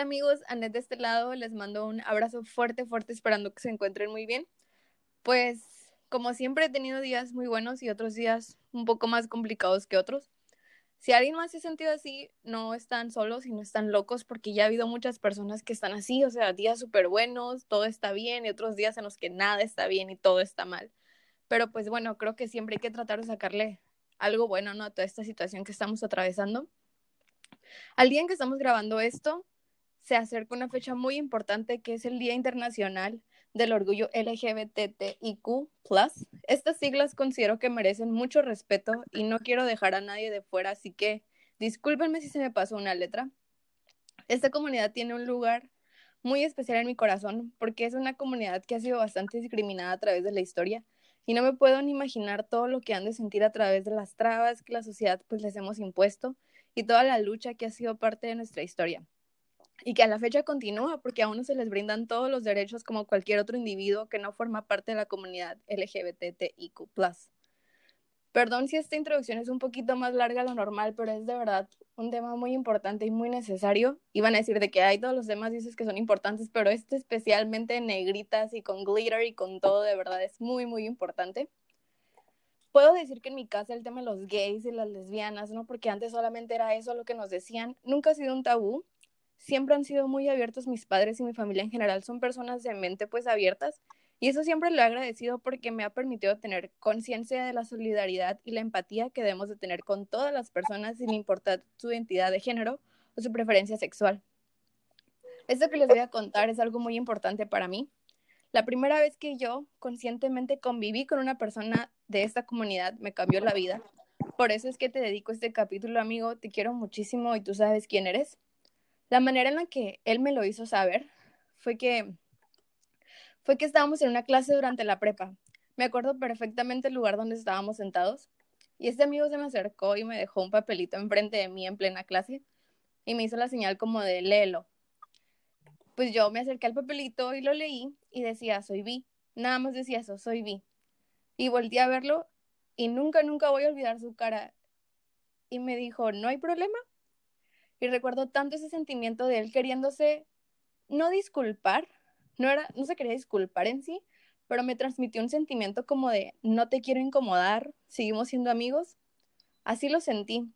Amigos, Anet de este lado, les mando un abrazo fuerte, fuerte, esperando que se encuentren muy bien. Pues como siempre he tenido días muy buenos y otros días un poco más complicados que otros. Si alguien más se ha sentido así, no están solos y no están locos porque ya ha habido muchas personas que están así, o sea, días súper buenos, todo está bien y otros días en los que nada está bien y todo está mal. Pero pues bueno, creo que siempre hay que tratar de sacarle algo bueno ¿no? a toda esta situación que estamos atravesando. Al día en que estamos grabando esto, se acerca una fecha muy importante que es el Día Internacional del Orgullo LGBTIQ. Estas siglas considero que merecen mucho respeto y no quiero dejar a nadie de fuera, así que discúlpenme si se me pasó una letra. Esta comunidad tiene un lugar muy especial en mi corazón porque es una comunidad que ha sido bastante discriminada a través de la historia y no me puedo ni imaginar todo lo que han de sentir a través de las trabas que la sociedad pues les hemos impuesto y toda la lucha que ha sido parte de nuestra historia y que a la fecha continúa porque a uno se les brindan todos los derechos como cualquier otro individuo que no forma parte de la comunidad LGBTIQ+. Perdón si esta introducción es un poquito más larga de lo normal, pero es de verdad un tema muy importante y muy necesario. Iban a decir de que hay todos los temas dices que son importantes, pero este especialmente en negritas y con glitter y con todo, de verdad es muy, muy importante. Puedo decir que en mi casa el tema de los gays y las lesbianas, ¿no? Porque antes solamente era eso lo que nos decían, nunca ha sido un tabú siempre han sido muy abiertos mis padres y mi familia en general son personas de mente pues abiertas y eso siempre lo he agradecido porque me ha permitido tener conciencia de la solidaridad y la empatía que debemos de tener con todas las personas sin importar su identidad de género o su preferencia sexual. Esto que les voy a contar es algo muy importante para mí. La primera vez que yo conscientemente conviví con una persona de esta comunidad me cambió la vida. Por eso es que te dedico este capítulo, amigo. Te quiero muchísimo y tú sabes quién eres. La manera en la que él me lo hizo saber fue que fue que estábamos en una clase durante la prepa. Me acuerdo perfectamente el lugar donde estábamos sentados y este amigo se me acercó y me dejó un papelito enfrente de mí en plena clase y me hizo la señal como de léelo. Pues yo me acerqué al papelito y lo leí y decía, soy Vi. Nada más decía eso, soy Vi. Y volteé a verlo y nunca, nunca voy a olvidar su cara. Y me dijo, no hay problema, y recuerdo tanto ese sentimiento de él queriéndose no disculpar, no era no se quería disculpar en sí, pero me transmitió un sentimiento como de no te quiero incomodar, seguimos siendo amigos. Así lo sentí.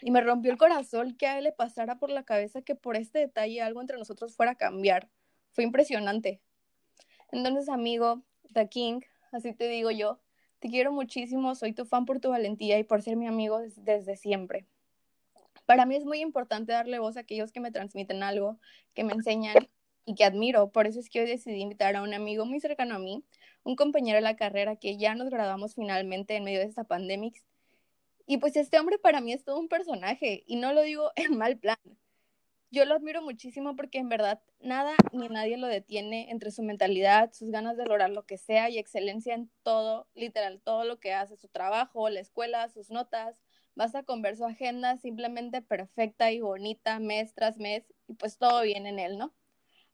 Y me rompió el corazón que a él le pasara por la cabeza que por este detalle algo entre nosotros fuera a cambiar. Fue impresionante. Entonces, amigo, The King, así te digo yo, te quiero muchísimo, soy tu fan por tu valentía y por ser mi amigo desde siempre. Para mí es muy importante darle voz a aquellos que me transmiten algo, que me enseñan y que admiro. Por eso es que hoy decidí invitar a un amigo muy cercano a mí, un compañero de la carrera que ya nos graduamos finalmente en medio de esta pandemia. Y pues este hombre para mí es todo un personaje y no lo digo en mal plan. Yo lo admiro muchísimo porque en verdad nada ni nadie lo detiene entre su mentalidad, sus ganas de lograr lo que sea y excelencia en todo, literal, todo lo que hace, su trabajo, la escuela, sus notas, basta con ver su agenda simplemente perfecta y bonita mes tras mes y pues todo bien en él, ¿no?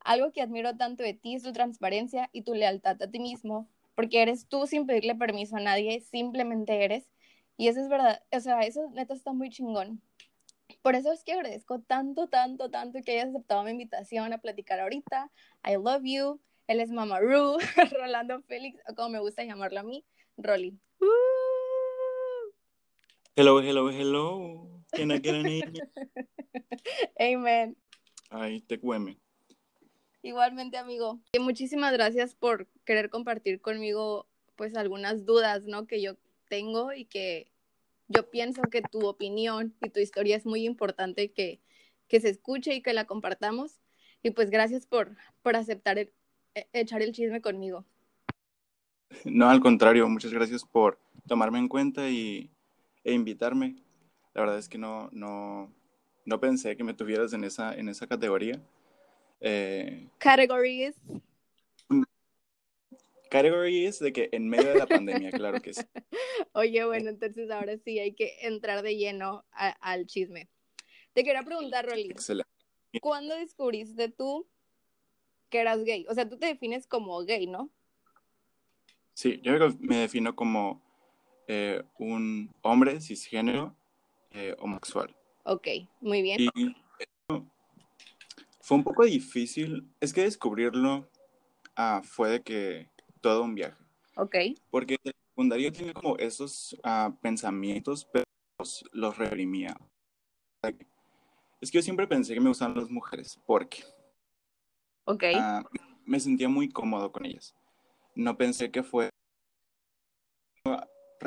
Algo que admiro tanto de ti es tu transparencia y tu lealtad a ti mismo, porque eres tú sin pedirle permiso a nadie, simplemente eres. Y eso es verdad, o sea, eso neta está muy chingón. Por eso es que agradezco tanto, tanto, tanto que hayas aceptado mi invitación a platicar ahorita. I love you. Él es Mamaru, Rolando Félix, o como me gusta llamarlo a mí, Rolly. Hello, hello, hello. Can I get an Amen. Ay, te cueme. Igualmente, amigo. Y muchísimas gracias por querer compartir conmigo, pues, algunas dudas, ¿no? Que yo tengo y que yo pienso que tu opinión y tu historia es muy importante que, que se escuche y que la compartamos. Y pues gracias por, por aceptar e, echar el chisme conmigo. No, al contrario, muchas gracias por tomarme en cuenta y e invitarme. La verdad es que no, no, no pensé que me tuvieras en esa, en esa categoría. Eh, Categories. Categories de que en medio de la pandemia, claro que sí. Oye, bueno, entonces ahora sí hay que entrar de lleno al chisme. Te quería preguntar, Rolly. Excelente. ¿Cuándo descubriste tú que eras gay? O sea, tú te defines como gay, ¿no? Sí, yo me defino como eh, un hombre cisgénero eh, homosexual. Ok, muy bien. Fue un poco difícil. Es que descubrirlo ah, fue de que todo un viaje. Ok. Porque en secundaria tenía como esos ah, pensamientos, pero los, los reprimía. Es que yo siempre pensé que me gustaban las mujeres, porque Ok. ah, me sentía muy cómodo con ellas. No pensé que fue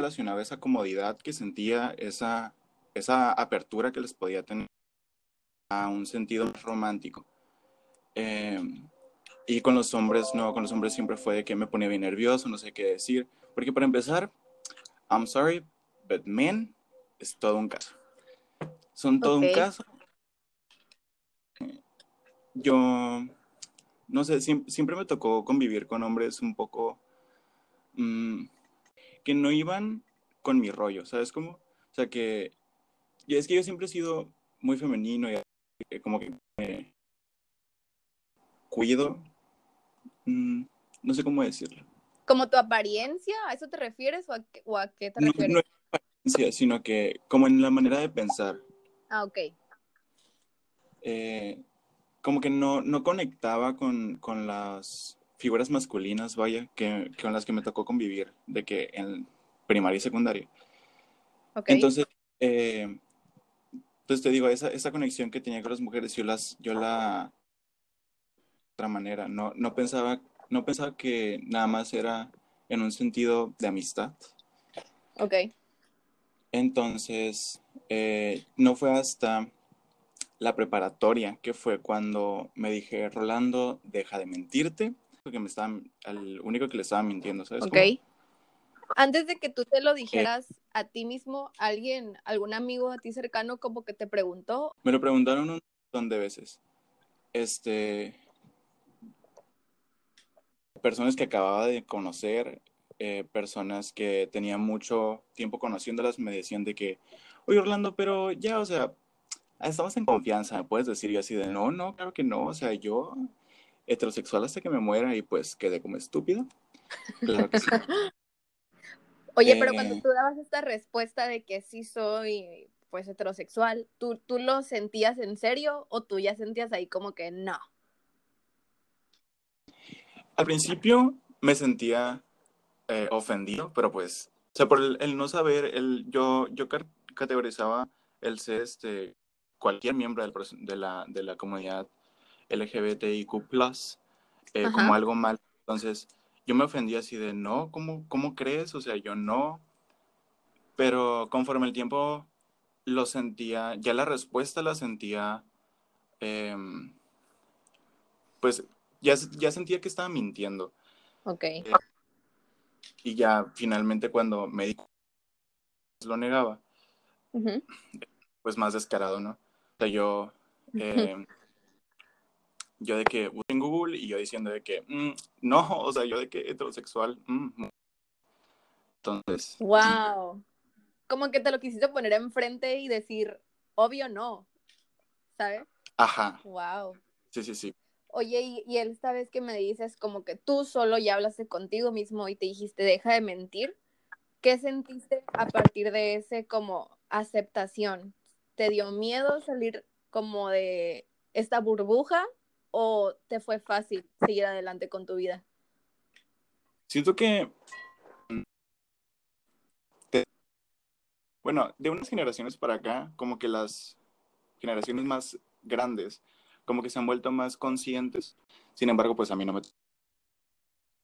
relacionado a esa comodidad que sentía, esa, esa apertura que les podía tener a un sentido romántico. Eh, y con los hombres, no, con los hombres siempre fue de que me ponía bien nervioso, no sé qué decir. Porque para empezar, I'm sorry, but men es todo un caso. Son todo Ok. un caso. Yo, no sé, siem- siempre, me tocó convivir con hombres un poco mm, que no iban con mi rollo, ¿sabes cómo? O sea, que y es que yo siempre he sido muy femenino y como que me cuido, mm, no sé cómo decirlo. ¿Como tu apariencia? ¿A eso te refieres o a, qué- o a qué te No, refieres? no es apariencia, sino que como en la manera de pensar, Ah, ok. eh, como que no, no conectaba con, con las figuras masculinas, vaya, que, con las que me tocó convivir, de que en primaria y secundaria. Ok. Entonces, eh, entonces te digo, esa, esa conexión que tenía con las mujeres, yo las, yo la de otra manera, no, no pensaba, no pensaba que nada más era en un sentido de amistad. ok. Entonces, eh, no fue hasta la preparatoria que fue cuando me dije, Rolando, deja de mentirte, porque me estaban, al único que le estaba mintiendo, ¿sabes? Ok. cómo? Antes de que tú te lo dijeras a ti mismo, alguien, algún amigo a ti cercano como que te preguntó. Me lo preguntaron un montón de veces. Este, personas que acababa de conocer, eh, personas que tenía mucho tiempo conociéndolas, me decían de que, oye Orlando, pero ya, o sea, estamos en confianza, me puedes decir, y yo así de, no, no, claro que no, o sea, yo heterosexual hasta que me muera y pues quedé como estúpido. Claro que sí. Oye, pero cuando Eh. tú dabas esta respuesta de que sí soy pues heterosexual, ¿tú, ¿tú lo sentías en serio o tú ya sentías ahí como que no? Al principio me sentía eh, ofendido, pero pues, o sea, por el, el no saber, el, yo, yo categorizaba el ser este, cualquier miembro del de, la, de la comunidad LGBTIQ, eh, como algo mal. Entonces, yo me ofendí así de, no, ¿cómo, ¿cómo crees? O sea, yo no. Pero conforme el tiempo lo sentía, ya la respuesta la sentía, em, pues ya, ya sentía que estaba mintiendo. Ok. Y ya finalmente cuando me di lo negaba, pues más descarado, ¿no? O sea, yo, eh, yo de que busqué en Google y yo diciendo de que, mm, no, o sea, yo de que heterosexual, mm. entonces, Wow. Como que te lo quisiste poner enfrente y decir, obvio no, ¿sabes? ajá, Wow. sí, sí, sí. Oye, y, y esta vez que me dices como que tú solo ya hablaste contigo mismo y te dijiste, deja de mentir, ¿qué sentiste a partir de ese como aceptación? ¿Te dio miedo salir como de esta burbuja o te fue fácil seguir adelante con tu vida? Siento que, te- bueno, de unas generaciones para acá, como que las generaciones más grandes, como que se han vuelto más conscientes. Sin embargo, pues a mí no me...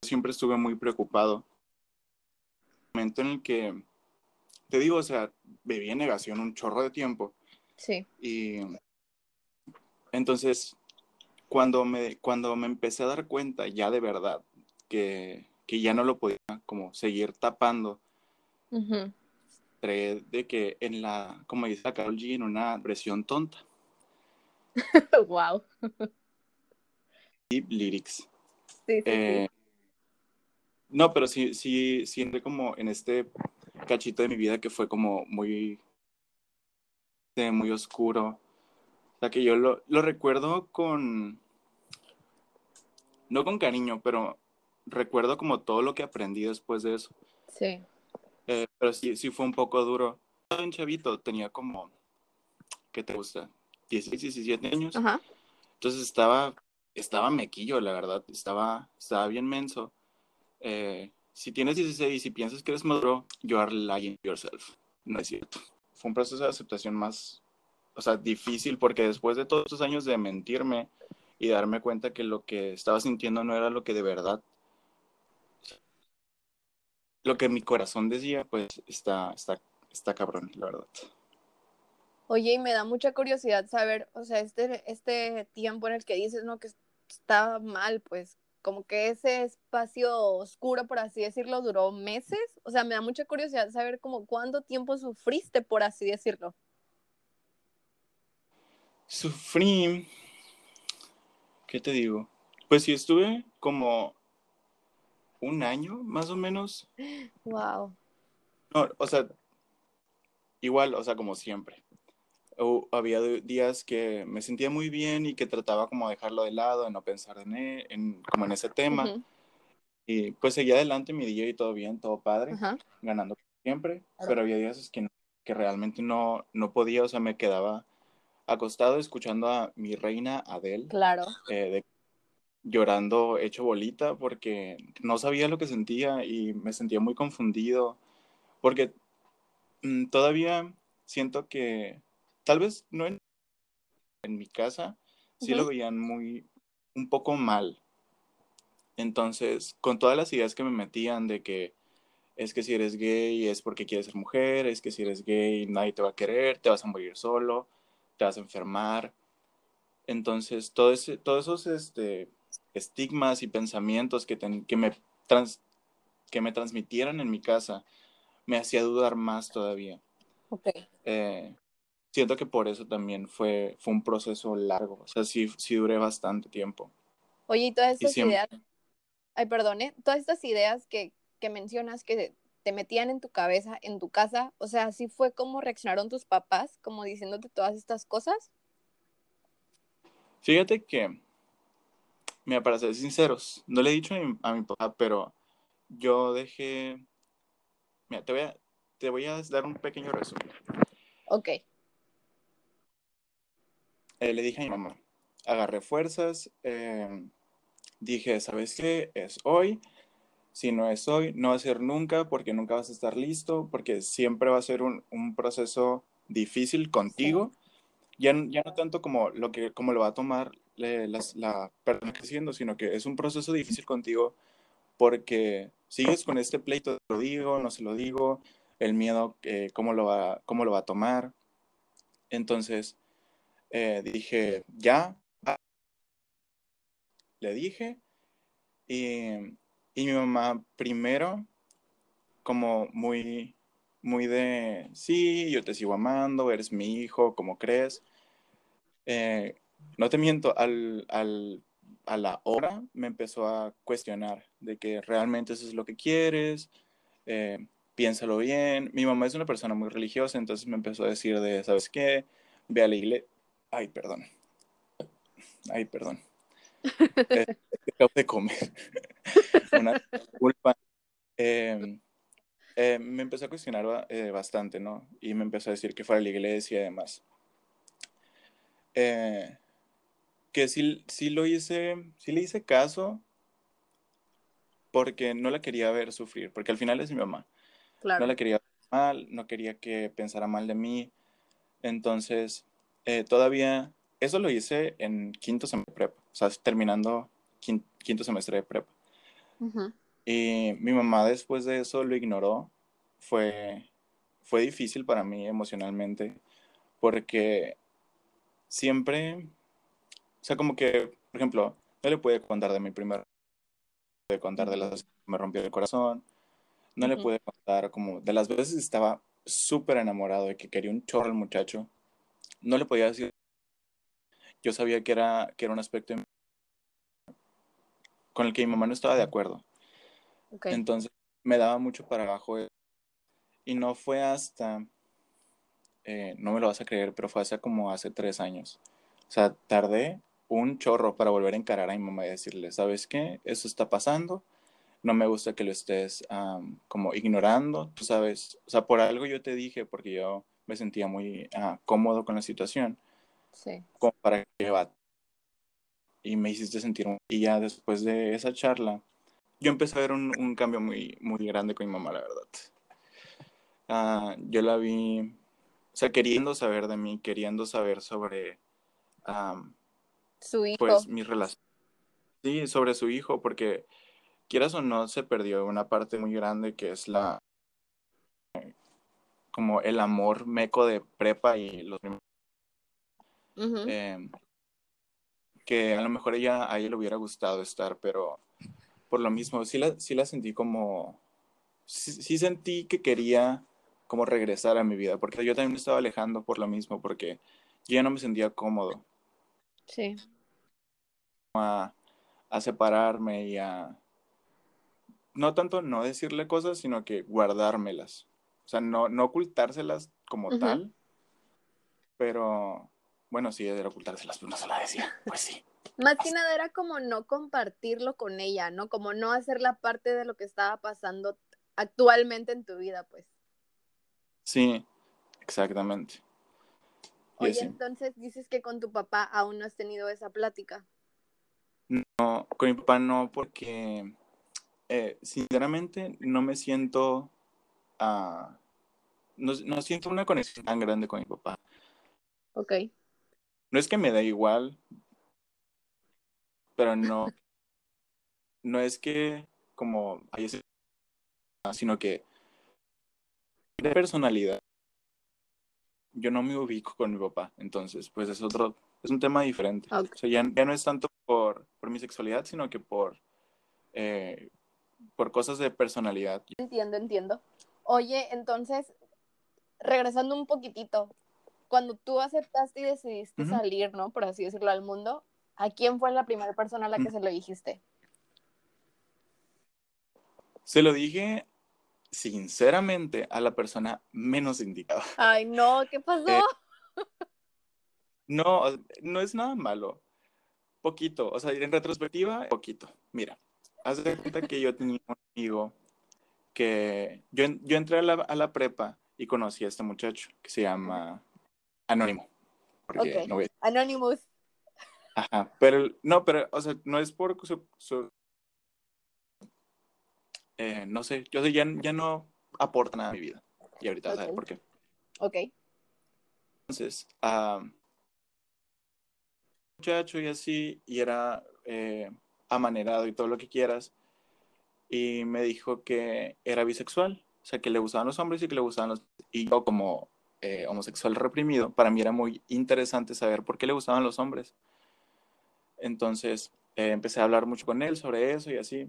Siempre estuve muy preocupado. momento en el que, te digo, o sea, viví en negación un chorro de tiempo. Sí. Y entonces, cuando me, cuando me empecé a dar cuenta ya de verdad que, que ya no lo podía como seguir tapando, entré de que en la, como dice la Karol G, en una presión tonta, wow. deep lyrics. Sí, sí, Eh, no, pero sí, sí, entré como en este cachito de mi vida que fue como muy, muy oscuro. Sea, que yo lo, lo recuerdo con, no con cariño, pero recuerdo como todo lo que aprendí después de eso. sí. Eh, pero sí, sí fue un poco duro. Bien chavito, tenía como, ¿qué te gusta? 16, 17 años. Ajá. Entonces estaba, estaba mequillo, la verdad, estaba, estaba bien menso. Eh, si tienes 16 y piensas que eres maduro, you are lying yourself. No es cierto. Fue un proceso de aceptación más, o sea, difícil porque después de todos estos años de mentirme y darme cuenta que lo que estaba sintiendo no era lo que de verdad, lo que mi corazón decía, pues está, está, está cabrón, la verdad. Oye, y me da mucha curiosidad saber, o sea, este, este tiempo en el que dices, ¿no? Que está mal, pues, como que ese espacio oscuro, por así decirlo, duró meses. O sea, me da mucha curiosidad saber como cuánto tiempo sufriste, por así decirlo. Sufrí, ¿qué te digo? Pues sí, estuve como un año, más o menos. Wow. No, o sea, igual, o sea, como siempre había días que me sentía muy bien y que trataba como dejarlo de lado, de no pensar en, e, en como en ese tema. Y pues seguía adelante mi día y todo bien, todo padre, ganando siempre, pero había días que, que realmente no, no podía, o sea, me quedaba acostado escuchando a mi reina Adele. Claro. Eh, llorando hecho bolita porque no sabía lo que sentía y me sentía muy confundido porque mm, todavía siento que tal vez no en, mi casa, sí lo veían muy, un poco mal. Entonces, con todas las ideas que me metían de que es que si eres gay es porque quieres ser mujer, es que si eres gay nadie te va a querer, te vas a morir solo, te vas a enfermar. Entonces, todo ese, todos esos este, estigmas y pensamientos que, que, me que me transmitieran en mi casa me hacía dudar más todavía. Okay. Eh, siento que por eso también fue, fue un proceso largo, o sea, sí, sí duré bastante tiempo. Oye, y todas estas ideas, ay, perdone, todas estas ideas que, que mencionas que te metían en tu cabeza, en tu casa, o sea, ¿sí fue como reaccionaron tus papás, como diciéndote todas estas cosas? Fíjate que, mira, para ser sinceros, no le he dicho a mi, a mi papá, pero yo dejé, mira, te voy a, te voy a dar un pequeño resumen. Ok. Eh, le dije a mi mamá, agarré fuerzas, eh, dije, ¿sabes qué? Es hoy. Si no es hoy, no va a ser nunca porque nunca vas a estar listo, porque siempre va a ser un, proceso difícil contigo. Ya, ya, no tanto como lo, que, como lo va a tomar la, la persona sino que es un proceso difícil contigo porque sigues con este pleito, lo digo, no se lo digo, el miedo, eh, cómo, lo va, cómo lo va a tomar. Entonces, eh, dije, ya, le dije, y, y, mi mamá primero, como muy, muy de, sí, yo te sigo amando, eres mi hijo, como crees. Eh, no te miento, al, al, a la hora me empezó a cuestionar de que realmente eso es lo que quieres, eh, piénsalo bien. Mi mamá es una persona muy religiosa, entonces me empezó a decir de, ¿sabes qué? Ve a la iglesia, Ay, perdón. Ay, perdón. acabo de comer. Una culpa. Em, em, me empezó a cuestionar eh, bastante, ¿no? Y me empezó a decir que fuera a la iglesia y demás. Eh, que sí, sí lo hice, sí le hice caso porque no la quería ver sufrir, porque al final es mi mamá. Claro. No la quería ver mal, no quería que pensara mal de mí. Entonces, eh, todavía, eso lo hice en quinto semestre de prepa, o sea, terminando quinto, semestre de prepa. Y mi mamá después de eso lo ignoró. Fue, fue difícil para mí emocionalmente porque siempre, o sea, como que, por ejemplo, no le pude contar de mi primer, no le pude contar de las veces que me rompió el corazón, no le pude contar como de las veces estaba súper enamorado de que quería un chorro al muchacho no le podía decir. Yo sabía que era, que era un aspecto con el que mi mamá no estaba de acuerdo. Entonces me daba mucho para abajo. Y no fue hasta, eh, no me lo vas a creer, pero fue hace como hace tres años. O sea, tardé un chorro para volver a encarar a mi mamá y decirle, ¿sabes qué? Eso está pasando. No me gusta que lo estés como ignorando. Tú sabes, o sea, por algo yo te dije, porque yo me sentía muy ah, cómodo con la situación. Sí. Como para que va. y me hiciste sentir. Y ya después de esa charla, yo empecé a ver un, un cambio muy, muy grande con mi mamá, la verdad. Ah, yo la vi, o sea, queriendo saber de mí, queriendo saber sobre su hijo. Pues mi relación. Sí, sobre su hijo, porque quieras o no, se perdió una parte muy grande que es la como el amor meco de prepa y los em, que a lo mejor ella a ella le hubiera gustado estar, pero por lo mismo sí la, sí la sentí como sí, sentí que quería como regresar a mi vida, porque yo también me estaba alejando por lo mismo, porque yo ya no me sentía cómodo. Sí. A, a separarme y a no tanto no decirle cosas, sino que guardármelas. O sea, no, no ocultárselas como tal, pero bueno, sí, era ocultárselas, pero no se la decía. Pues sí. Más que nada era como no compartirlo con ella, ¿no? Como no hacer la parte de lo que estaba pasando actualmente en tu vida, pues. Sí, exactamente. Oye, entonces dices que con tu papá aún no has tenido esa plática. No, con mi papá no, porque eh, sinceramente no me siento, uh, no, no, siento una conexión tan grande con mi papá. Ok. No es que me da igual, pero no, no es que como hay ese, sino que de personalidad yo no me ubico con mi papá, entonces pues es otro, es un tema diferente. O sea, ya, ya, no es tanto por, por mi sexualidad, sino que por, eh, por cosas de personalidad. Entiendo, entiendo. Oye, entonces, regresando un poquitito, cuando tú aceptaste y decidiste salir, ¿no? Por así decirlo, al mundo, ¿a quién fue la primera persona a la que se lo dijiste? Se lo dije sinceramente a la persona menos indicada. Ay, no, ¿qué pasó? Eh, no, no es nada malo. Poquito, o sea, en retrospectiva, poquito. Mira, haz de cuenta que yo tenía un amigo que yo, yo entré a la, a la, prepa y conocí a este muchacho que se llama Anónimo. Ok, no Anonymous. Ajá, pero no, pero, o sea, no es por su, eh, no sé, yo sé, ya, ya no aporta nada a mi vida. Y ahorita vas a ver por qué. Ok. Entonces, uh, muchacho y así, y era eh, amanerado y todo lo que quieras. Y me dijo que era bisexual, o sea, que le gustaban los hombres y que le gustaban los... Y yo como eh, homosexual reprimido, para mí era muy interesante saber por qué le gustaban los hombres. Entonces, empecé a hablar mucho con él sobre eso y así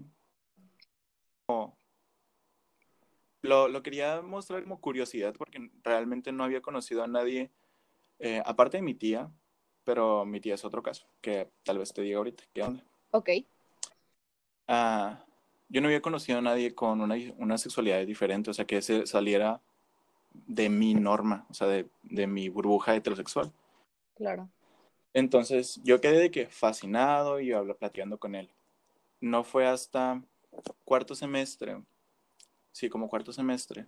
lo, lo, quería mostrar como curiosidad porque realmente no había conocido a nadie, eh, aparte de mi tía, pero mi tía es otro caso, que tal vez te diga ahorita qué onda. Ok. Ah, yo no había conocido a nadie con una, una sexualidad diferente, o sea, que se saliera de mi norma, o sea, de, de mi burbuja heterosexual. Claro. Entonces, yo quedé de que fascinado y hablando, platicando con él. No fue hasta cuarto semestre, sí, como cuarto semestre,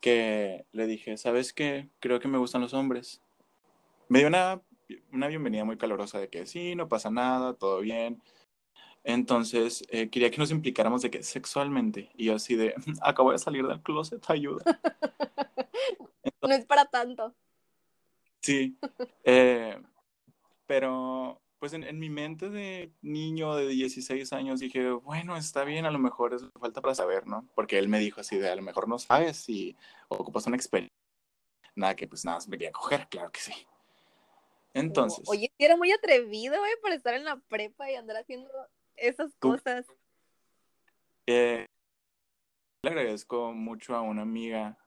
que le dije, ¿sabes qué? Creo que me gustan los hombres. Me dio una, una bienvenida muy calurosa de que sí, no pasa nada, todo bien. Entonces, eh, quería que nos implicáramos de que sexualmente. Y yo así de, acabo de salir del closet, ayuda. no es para tanto. Sí. Eh, pero pues en, mi mente de niño de 16 años dije, bueno, está bien, a lo mejor es falta para saber, ¿no? Porque él me dijo así de, a lo mejor no sabes si ocupas una experiencia. Nada que pues nada, me quería coger, claro que sí. Entonces. Oye, era muy atrevido, ¿eh? Para estar en la prepa y andar haciendo esas cosas. Eh, le agradezco mucho a una amiga,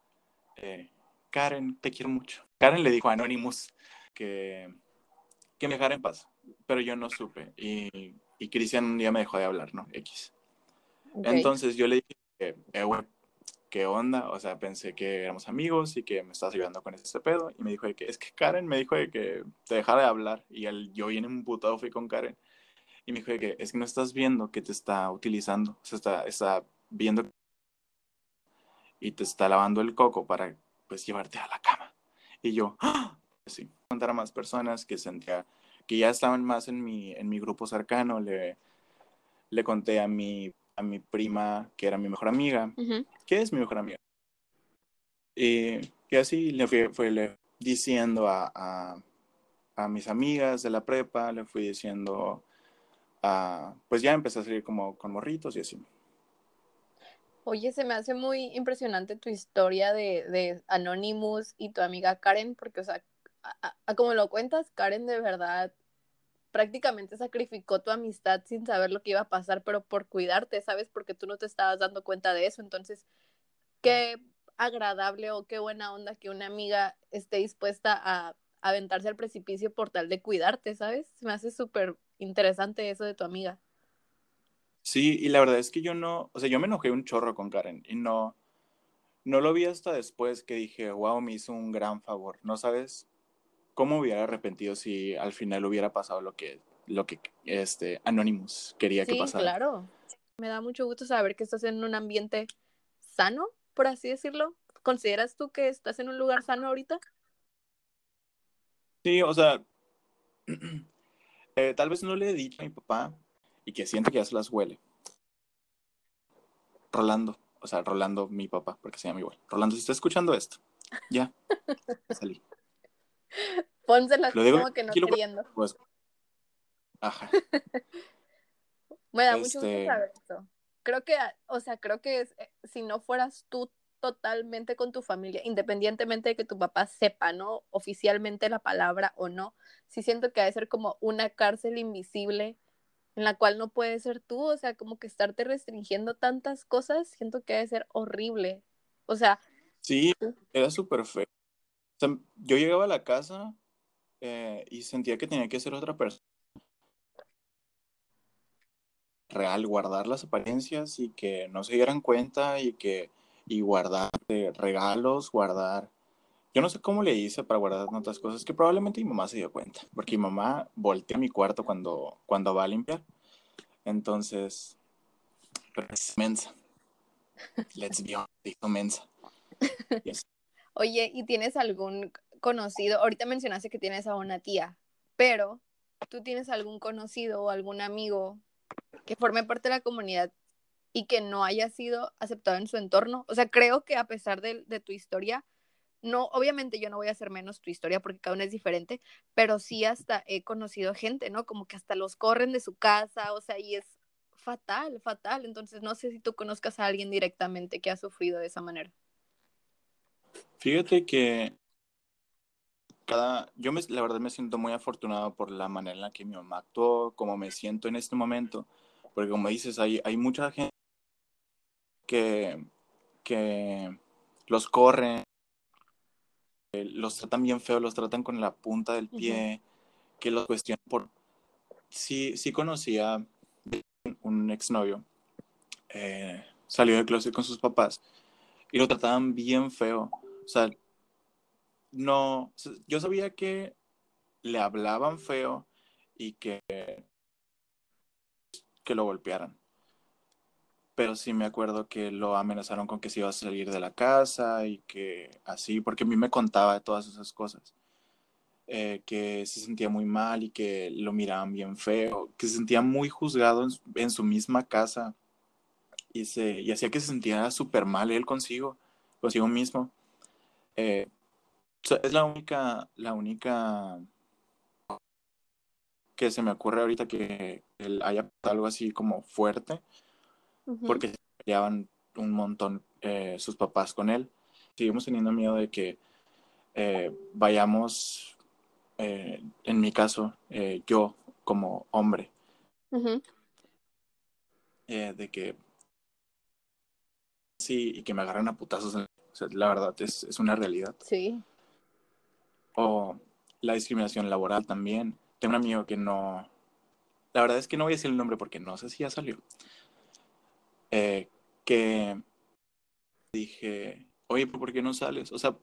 eh, Karen, te quiero mucho. Karen le dijo a Anonymous que, que me dejara en paz pero yo no supe. Y, y Cristian un día me dejó de hablar, ¿no? X. Entonces yo le dije, eh, ¿qué onda? O sea, pensé que éramos amigos y que me estabas ayudando con ese pedo. Y me dijo que es que Karen me dijo de que te dejara de hablar. Y él, yo bien emputado fui con Karen. Y me dijo que es que no estás viendo que te está utilizando. O sea, está, está viendo y te está lavando el coco para pues llevarte a la cama. Y yo, ¡Ah! sí, contar a más personas que sentía que ya estaban más en mi, en mi grupo cercano, le, le conté a mi, a mi prima, que era mi mejor amiga, que es mi mejor amiga. Y, y así le fui, fue le, diciendo a, a, a, mis amigas de la prepa, le fui diciendo, pues ya empecé a salir como con morritos y así. Oye, se me hace muy impresionante tu historia de, de Anonymous y tu amiga Karen, porque, o sea, como lo cuentas, Karen de verdad prácticamente sacrificó tu amistad sin saber lo que iba a pasar, pero por cuidarte, ¿sabes? Porque tú no te estabas dando cuenta de eso. Entonces, qué agradable o qué buena onda que una amiga esté dispuesta a aventarse al precipicio por tal de cuidarte, ¿sabes? Me hace súper interesante eso de tu amiga. Sí, y la verdad es que yo no, o sea, yo me enojé un chorro con Karen y no, no lo vi hasta después que dije, wow, me hizo un gran favor, ¿no sabes? ¿Cómo hubiera arrepentido si al final hubiera pasado lo que, lo que este, Anonymous quería sí, que pasara? claro. Me da mucho gusto saber que estás en un ambiente sano, por así decirlo. ¿Consideras tú que estás en un lugar sano ahorita? Sí, o sea, eh, tal vez no le he dicho a mi papá y que siente que ya se las huele. Rolando, o sea, Rolando, mi papá, porque se llama igual. Rolando, si está escuchando esto, ya, salí. Pónselas como que no queriendo. Pues, ajá. Me da mucho gusto este saber eso. Creo que, o sea, creo que es, eh, si no fueras tú totalmente con tu familia, independientemente de que tu papá sepa, ¿no? Oficialmente la palabra o no, sí siento que ha de ser como una cárcel invisible en la cual no puedes ser tú, o sea, como que estarte restringiendo tantas cosas, siento que ha de ser horrible. O sea. Sí, era súper feo. O sea, yo llegaba a la casa eh, y sentía que tenía que ser otra persona. Real, guardar las apariencias y que no se dieran cuenta y que y guardar regalos, guardar. Yo no sé cómo le hice para guardar tantas cosas que probablemente mi mamá se dio cuenta, porque mi mamá voltea mi cuarto cuando, cuando va a limpiar. Entonces, pero es mensa. Let's be honest, mensa. Yes. Oye, ¿y tienes algún conocido? Ahorita mencionaste que tienes a una tía, pero ¿tú tienes algún conocido o algún amigo que forme parte de la comunidad y que no haya sido aceptado en su entorno? O sea, creo que a pesar de, tu historia, no, obviamente yo no voy a hacer menos tu historia porque cada uno es diferente, pero sí hasta he conocido gente, ¿no? Como que hasta los corren de su casa, o sea, y es fatal, fatal. Entonces, no sé si tú conozcas a alguien directamente que ha sufrido de esa manera. Fíjate que cada, yo me, la verdad me siento muy afortunado por la manera en la que mi mamá actuó, como me siento en este momento, porque como dices, hay, hay mucha gente que, que los corren, los tratan bien feo, los tratan con la punta del pie, que los cuestionan por... Sí, sí conocía un exnovio, eh, salió del closet con sus papás y lo trataban bien feo. O sea, no, yo sabía que le hablaban feo y que, que lo golpearan. Pero sí me acuerdo que lo amenazaron con que se iba a salir de la casa y que así, porque a mí me contaba todas esas cosas. Eh, que se sentía muy mal y que lo miraban bien feo, que se sentía muy juzgado en, en su misma casa y, se, y hacía que se sintiera súper mal él consigo, consigo mismo. Eh, es la única, la única que se me ocurre ahorita que él haya algo así como fuerte, porque se peleaban un montón eh, sus papás con él. Seguimos teniendo miedo de que eh, vayamos, eh, en mi caso, yo como hombre, de que sí, y que me agarren a putazos. la verdad es, es una realidad. Sí o la discriminación laboral también. Tengo un amigo que no, la verdad es que no voy a decir el nombre porque no sé si ya salió, eh, que dije, oye, ¿por qué no sales? O sea,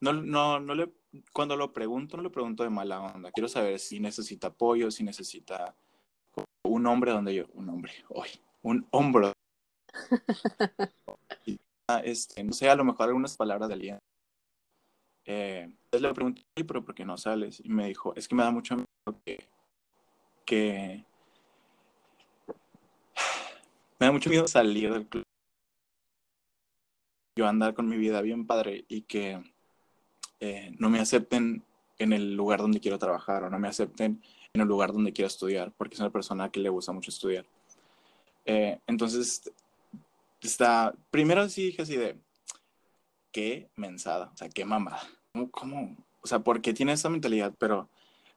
no, no, no le, cuando lo pregunto, no le pregunto de mala onda. Quiero saber si necesita apoyo, si necesita un hombre donde yo, un hombre, hoy, un hombro. este, no sé, a lo mejor algunas palabras de aliento eh, entonces le pregunté, pero ¿por qué no sales? Y me dijo, es que me da mucho que, que me da mucho miedo salir del club. Yo andar con mi vida bien padre y que eh, no me acepten en el lugar donde quiero trabajar o no me acepten en el lugar donde quiero estudiar, porque es una persona que le gusta mucho estudiar. Eh, entonces, está, primero sí dije así de, qué mensada, o sea, qué mamada. ¿Cómo, ¿Cómo, O sea, ¿por qué tiene esa mentalidad? Pero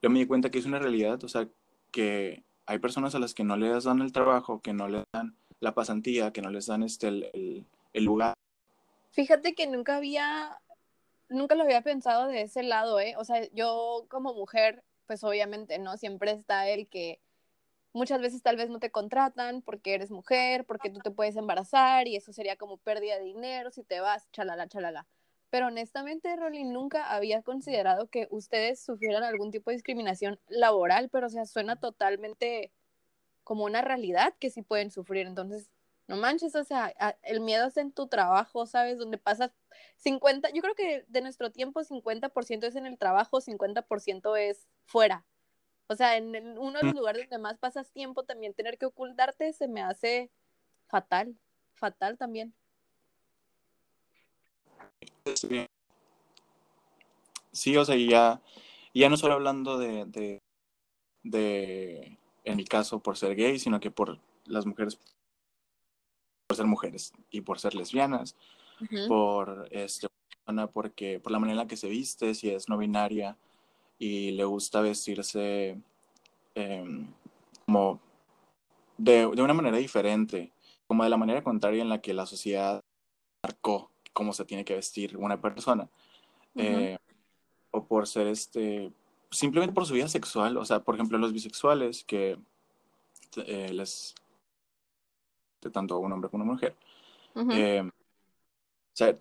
yo me di cuenta que es una realidad, o sea, que hay personas a las que no les dan el trabajo, que no les dan la pasantía, que no les dan este, el, el, lugar. Fíjate que nunca había, nunca lo había pensado de ese lado, ¿eh? O sea, yo como mujer, pues obviamente, ¿no? Siempre está el que muchas veces tal vez no te contratan porque eres mujer, porque tú te puedes embarazar y eso sería como pérdida de dinero si te vas, chalala, chalala. Pero honestamente, Rolly, nunca había considerado que ustedes sufrieran algún tipo de discriminación laboral, pero o sea, suena totalmente como una realidad que sí pueden sufrir. Entonces, no manches, o sea, el miedo es en tu trabajo, ¿sabes? Donde pasas 50, yo creo que de nuestro tiempo 50% es en el trabajo, 50% es fuera. O sea, en, uno de los lugares donde más pasas tiempo también tener que ocultarte se me hace fatal, fatal también. Sí, sí o sea, ya, ya no solo hablando de, de, de en mi caso, por ser gay, sino que por las mujeres, por ser mujeres y por ser lesbianas, por este, porque, por la manera en la que se viste, si es no binaria y le gusta vestirse em, como de, de, una manera diferente, como de la manera contraria en la que la sociedad marcó cómo se tiene que vestir una persona. Eh, o por ser este simplemente por su vida sexual, o sea, por ejemplo, los bisexuales que eh, les de tanto un hombre como una mujer. Eh, o sea,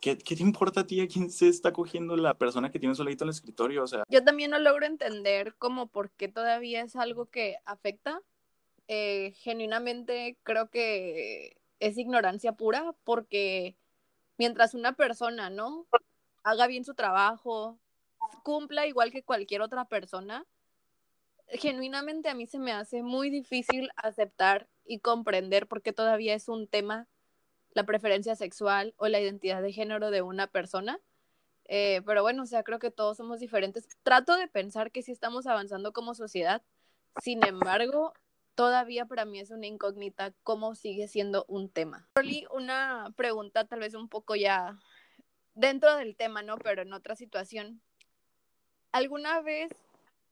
¿qué, ¿qué, te importa a ti a quién se está cogiendo la persona que tiene solito en el escritorio? O sea, yo también no logro entender como por qué todavía es algo que afecta. Eh, genuinamente creo que es ignorancia pura porque mientras una persona, ¿no? Haga bien su trabajo, cumpla igual que cualquier otra persona, genuinamente a mí se me hace muy difícil aceptar y comprender por qué todavía es un tema la preferencia sexual o la identidad de género de una persona. Eh, pero bueno, o sea, creo que todos somos diferentes. Trato de pensar que sí estamos avanzando como sociedad. Sin embargo, todavía para mí es una incógnita cómo sigue siendo un tema. una pregunta tal vez un poco ya dentro del tema, ¿no? Pero en otra situación. ¿Alguna vez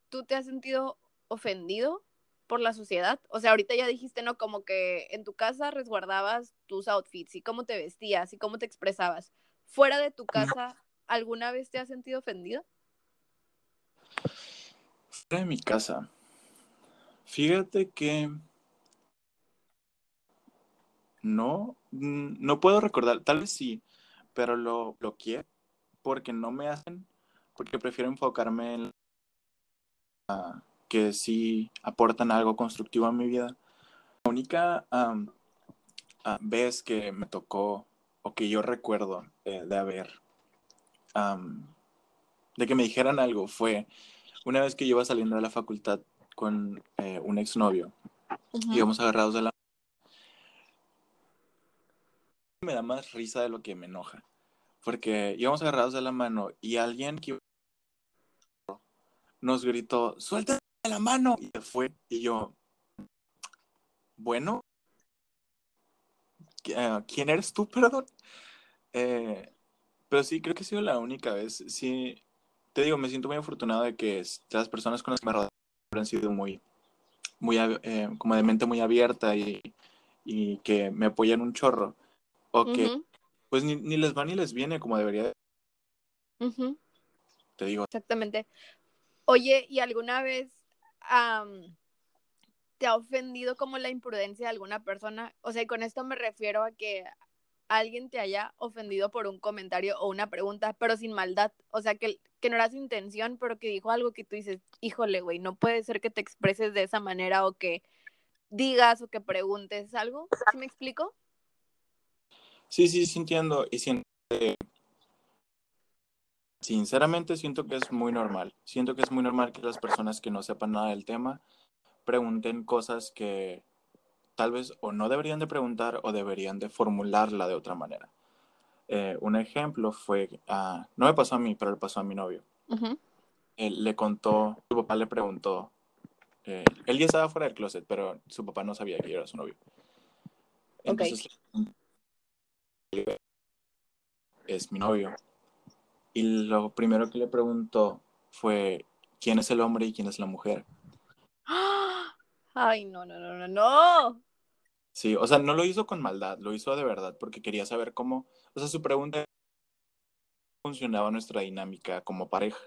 tú te has sentido ofendido por la sociedad? O sea, ahorita ya dijiste, ¿no? Como que en tu casa resguardabas tus outfits y cómo te vestías y cómo te expresabas. Fuera de tu casa, ¿alguna vez te has sentido ofendido? Fuera de mi casa. Fíjate que no, mm, no puedo recordar, tal vez sí, pero lo bloqueé porque no me hacen porque prefiero enfocarme en que sí aportan algo constructivo a mi vida. La única vez que me tocó, o que yo recuerdo eh, de haber, de que me dijeran algo, fue una vez que yo iba saliendo de la facultad con eh, un exnovio. Íbamos agarrados de la... Me da más risa de lo que me enoja. Porque íbamos agarrados de la mano y alguien que nos gritó, suelta la mano. Y se fue. Y yo, bueno, eh, ¿quién eres tú, perdón? Eh, pero sí, creo que ha sido la única vez. Sí, te digo, me siento muy afortunado de que las personas con las que me rodean han sido muy, muy, eh, como de mente muy abierta y, y, que me apoyan un chorro. O que, pues ni, ni, les va ni les viene como debería. Te digo. Exactamente. Oye, ¿y alguna vez te ha ofendido como la imprudencia de alguna persona? O sea, y con esto me refiero a que alguien te haya ofendido por un comentario o una pregunta, pero sin maldad. O sea, que, que no era su intención, pero que dijo algo que tú dices, híjole, güey, no puede ser que te expreses de esa manera o que digas o que preguntes algo. ¿Sí me explico? Sí, sí, sí entiendo. Y siento Sinceramente siento que es muy normal. Siento que es muy normal que las personas que no sepan nada del tema pregunten cosas que tal vez o no deberían de preguntar o deberían de formularla de otra manera. Eh, un ejemplo fue, uh, no me pasó a mí, pero le pasó a mi novio. Él le contó, su papá le preguntó, eh, él ya estaba fuera del closet, pero su papá no sabía que yo era su novio. Entonces, es mi novio. Y lo primero que le preguntó fue, ¿quién es el hombre y quién es la mujer? Ay, no, no, no, no, no. Sí, o sea, no lo hizo con maldad, lo hizo de verdad porque quería saber cómo, o sea, su pregunta funcionaba nuestra dinámica como pareja.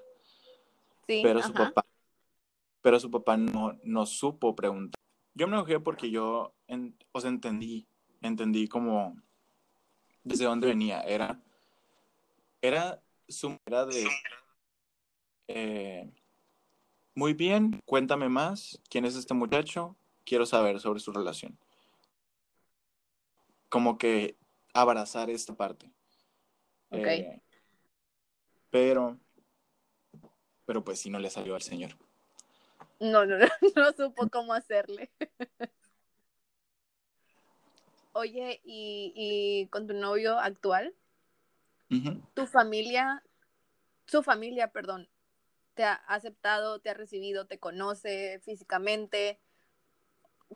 Sí, pero su papá, pero su papá no, no supo preguntar. Yo me enojé porque yo, o sea, entendí, entendí como desde dónde venía. Era, era su manera de... Eh, muy bien, cuéntame más. ¿Quién es este muchacho? Quiero saber sobre su relación. Como que abrazar esta parte. Ok. Eh, pero, pero pues sí no le salió al señor. No, no, no, no supo cómo hacerle. Oye, ¿y, y con tu novio actual? ¿Tu familia, su familia, perdón, te ha aceptado, te ha recibido, te conoce físicamente?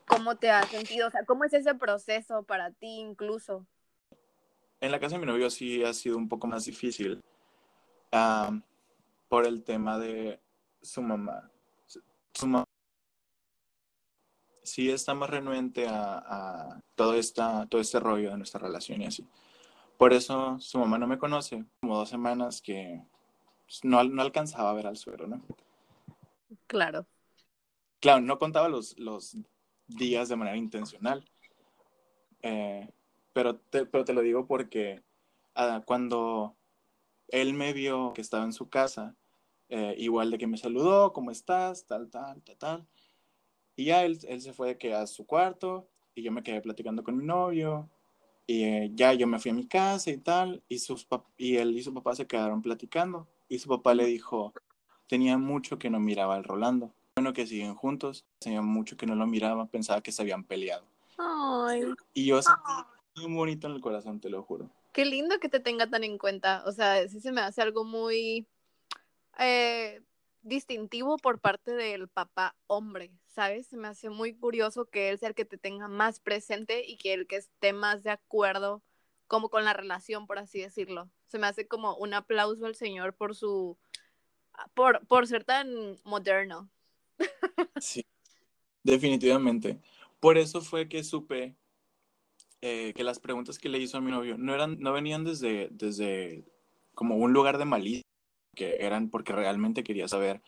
¿Cómo te has sentido? O sea, ¿cómo es ese proceso para ti incluso? En la casa de mi novio sí ha sido un poco más difícil por el tema de su mamá. Su mamá sí está más renuente a, a todo, esta, todo este rollo de nuestra relación y así. Por eso su mamá no me conoce, como dos semanas que no, no alcanzaba a ver al suero, ¿no? Claro. Claro, no contaba los, los días de manera intencional. Eh, pero, te, pero te lo digo porque ah, cuando él me vio que estaba en su casa, eh, igual de que me saludó, ¿cómo estás? Tal, tal, tal, tal. Y ya él, él se fue que a su cuarto y yo me quedé platicando con mi novio y eh, ya yo me fui a mi casa y tal, y, sus y él y su papá se quedaron platicando. Y su papá le dijo, tenía mucho que no miraba al Rolando. Bueno, que siguen juntos, tenía mucho que no lo miraba, pensaba que se habían peleado. Ay. Y yo sentí muy bonito en el corazón, te lo juro. Qué lindo que te tenga tan en cuenta. O sea, sí se me hace algo muy eh, distintivo por parte del papá hombre, ¿sabes? Se me hace muy curioso que él sea el que te tenga más presente y que el que esté más de acuerdo como con la relación, por así decirlo. Se me hace como un aplauso al señor por su por, por ser tan moderno. Sí, definitivamente. Por eso fue que supe eh, que las preguntas que le hizo a mi novio no eran, no venían desde, desde como un lugar de malicia que eran porque realmente quería saber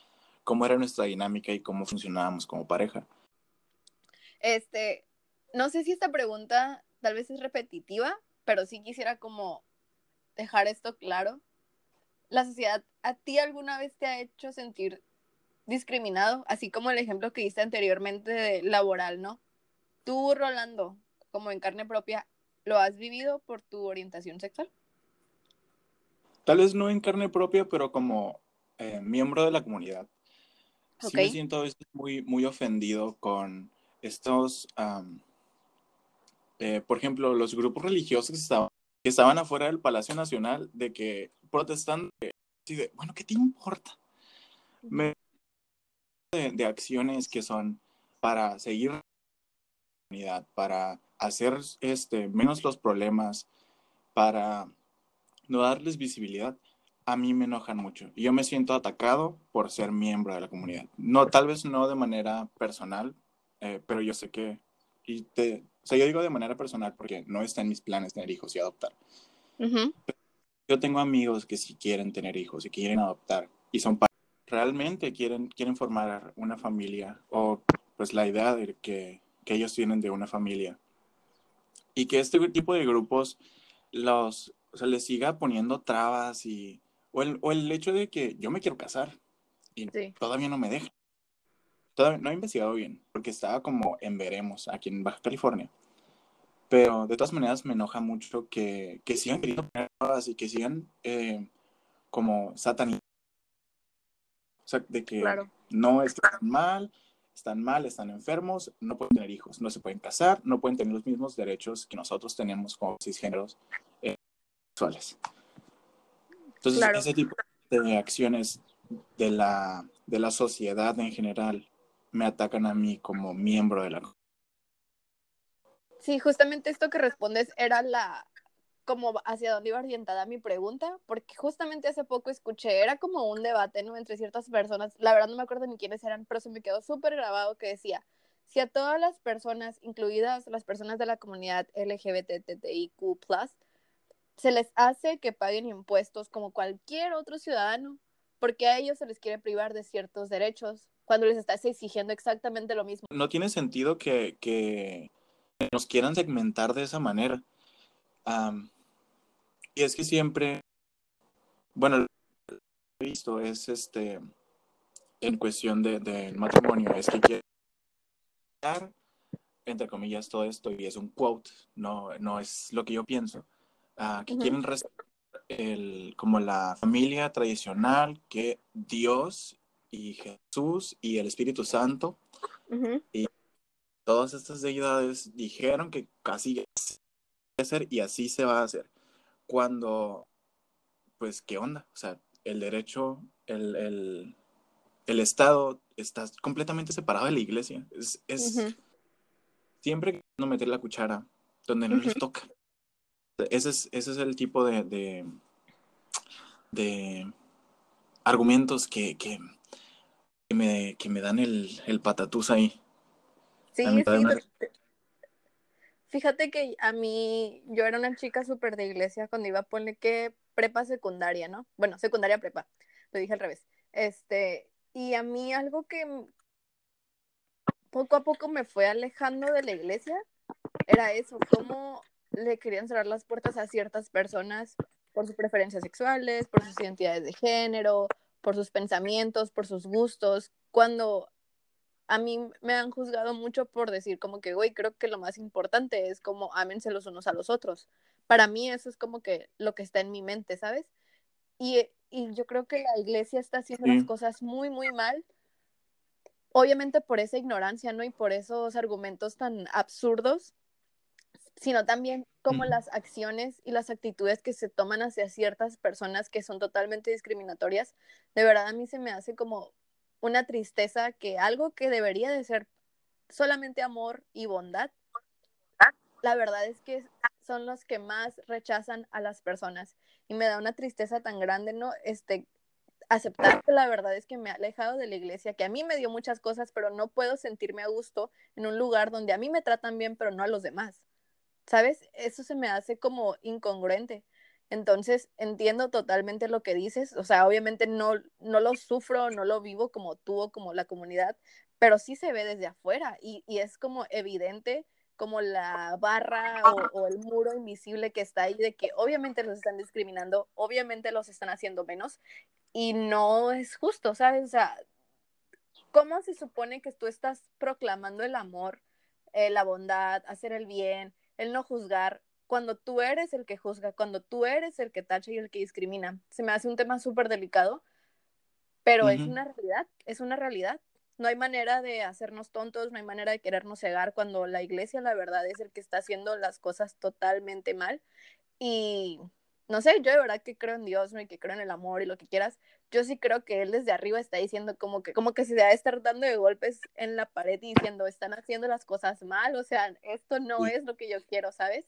cómo era nuestra dinámica y cómo funcionábamos como pareja. Este, no sé si esta pregunta tal vez es repetitiva, pero sí quisiera como dejar esto claro. ¿La sociedad a ti alguna vez te ha hecho sentir discriminado? Así como el ejemplo que diste anteriormente de laboral, ¿no? Tú, Rolando, como en carne propia, ¿lo has vivido por tu orientación sexual? Tal vez no en carne propia, pero como eh, miembro de la comunidad. Sí me siento a veces muy, muy ofendido con estos, eh, por ejemplo, los grupos religiosos que estaban, que estaban afuera del Palacio Nacional de que protestando, de, bueno, ¿qué te importa? Me, de, de acciones que son para seguir la comunidad, para hacer este, menos los problemas, para no darles visibilidad, a mí me enojan mucho. Yo me siento atacado por ser miembro de la comunidad. No, tal vez no de manera personal, eh, pero yo sé que, y te, o sea, yo digo de manera personal porque no está en mis planes tener hijos y adoptar. Yo tengo amigos que sí quieren tener hijos y quieren adoptar y son realmente quieren, quieren formar una familia o pues la idea de que, que ellos tienen de una familia. Y que este tipo de grupos los o sea, le siga poniendo trabas y, o el, o el hecho de que yo me quiero casar y todavía no me deja. Todavía no he investigado bien, porque estaba como en veremos aquí en Baja California. Pero de todas maneras me enoja mucho que, que sigan queriendo poner trabas y que sigan eh, como satanizar. O sea, de que no están mal, están mal, están enfermos, no pueden tener hijos, no se pueden casar, no pueden tener los mismos derechos que nosotros tenemos como cisgéneros sexuales. Entonces, ese tipo de acciones de la, de la sociedad en general me atacan a mí como miembro de la... Sí, justamente esto que respondes era la, como hacia dónde iba orientada mi pregunta, porque justamente hace poco escuché, era como un debate, ¿no? Entre ciertas personas, la verdad no me acuerdo ni quiénes eran, pero se me quedó súper grabado que decía, si a todas las personas, incluidas las personas de la comunidad LGBTTIQ+, se les hace que paguen impuestos como cualquier otro ciudadano, porque a ellos se les quiere privar de ciertos derechos cuando les estás exigiendo exactamente lo mismo. No tiene sentido que, que nos quieran segmentar de esa manera. y es que siempre, bueno, lo que he visto es este, en cuestión del de, matrimonio, es que quieren entre comillas, todo esto, y es un quote, no, no es lo que yo pienso, uh, que quieren respetar el, como la familia tradicional que Dios y Jesús y el Espíritu Santo y todas estas deidades dijeron que casi hacer y así se va a hacer. Cuando, pues, ¿qué onda? O sea, el derecho, el, el, el Estado está completamente separado de la iglesia. Es, es siempre no meter la cuchara donde no les toca. Ese es, ese es el tipo de, de, argumentos que, que, me, que me dan el, el patatús ahí. Sí, fíjate, fíjate que a mí, yo era una chica súper de iglesia cuando iba a poner que prepa secundaria, ¿no? Bueno, secundaria prepa, lo dije al revés. Este, y a mí algo que poco a poco me fue alejando de la iglesia era eso, cómo le querían cerrar las puertas a ciertas personas por sus preferencias sexuales, por sus identidades de género, por sus pensamientos, por sus gustos, cuando a mí me han juzgado mucho por decir como que, güey, creo que lo más importante es como ámense los unos a los otros. Para mí eso es como que lo que está en mi mente, ¿sabes? Y, y yo creo que la iglesia está haciendo las cosas muy, muy mal. Obviamente por esa ignorancia, ¿no? Y por esos argumentos tan absurdos sino también como las acciones y las actitudes que se toman hacia ciertas personas que son totalmente discriminatorias, de verdad a mí se me hace como una tristeza que algo que debería de ser solamente amor y bondad, la verdad es que son los que más rechazan a las personas y me da una tristeza tan grande, ¿no? Este, aceptar que la verdad es que me ha alejado de la iglesia, que a mí me dio muchas cosas, pero no puedo sentirme a gusto en un lugar donde a mí me tratan bien, pero no a los demás. ¿Sabes? Eso se me hace como incongruente. Entonces, entiendo totalmente lo que dices, o sea, obviamente no, no lo sufro, no lo vivo como tú o como la comunidad, pero sí se ve desde afuera y, y es como evidente como la barra o, el muro invisible que está ahí de que obviamente los están discriminando, obviamente los están haciendo menos y no es justo, ¿sabes? O sea, ¿cómo se supone que tú estás proclamando el amor, eh, la bondad, hacer el bien? El no juzgar, cuando tú eres el que juzga, cuando tú eres el que tacha y el que discrimina. Se me hace un tema súper delicado, pero es una realidad, es una realidad. No hay manera de hacernos tontos, no hay manera de querernos cegar cuando la iglesia, la verdad, es el que está haciendo las cosas totalmente mal. Y no sé, yo de verdad que creo en Dios, y que creo en el amor y lo que quieras, yo sí creo que él desde arriba está diciendo como que, como que se debe estar dando de golpes en la pared y diciendo, están haciendo las cosas mal, o sea, esto no es lo que yo quiero, ¿sabes?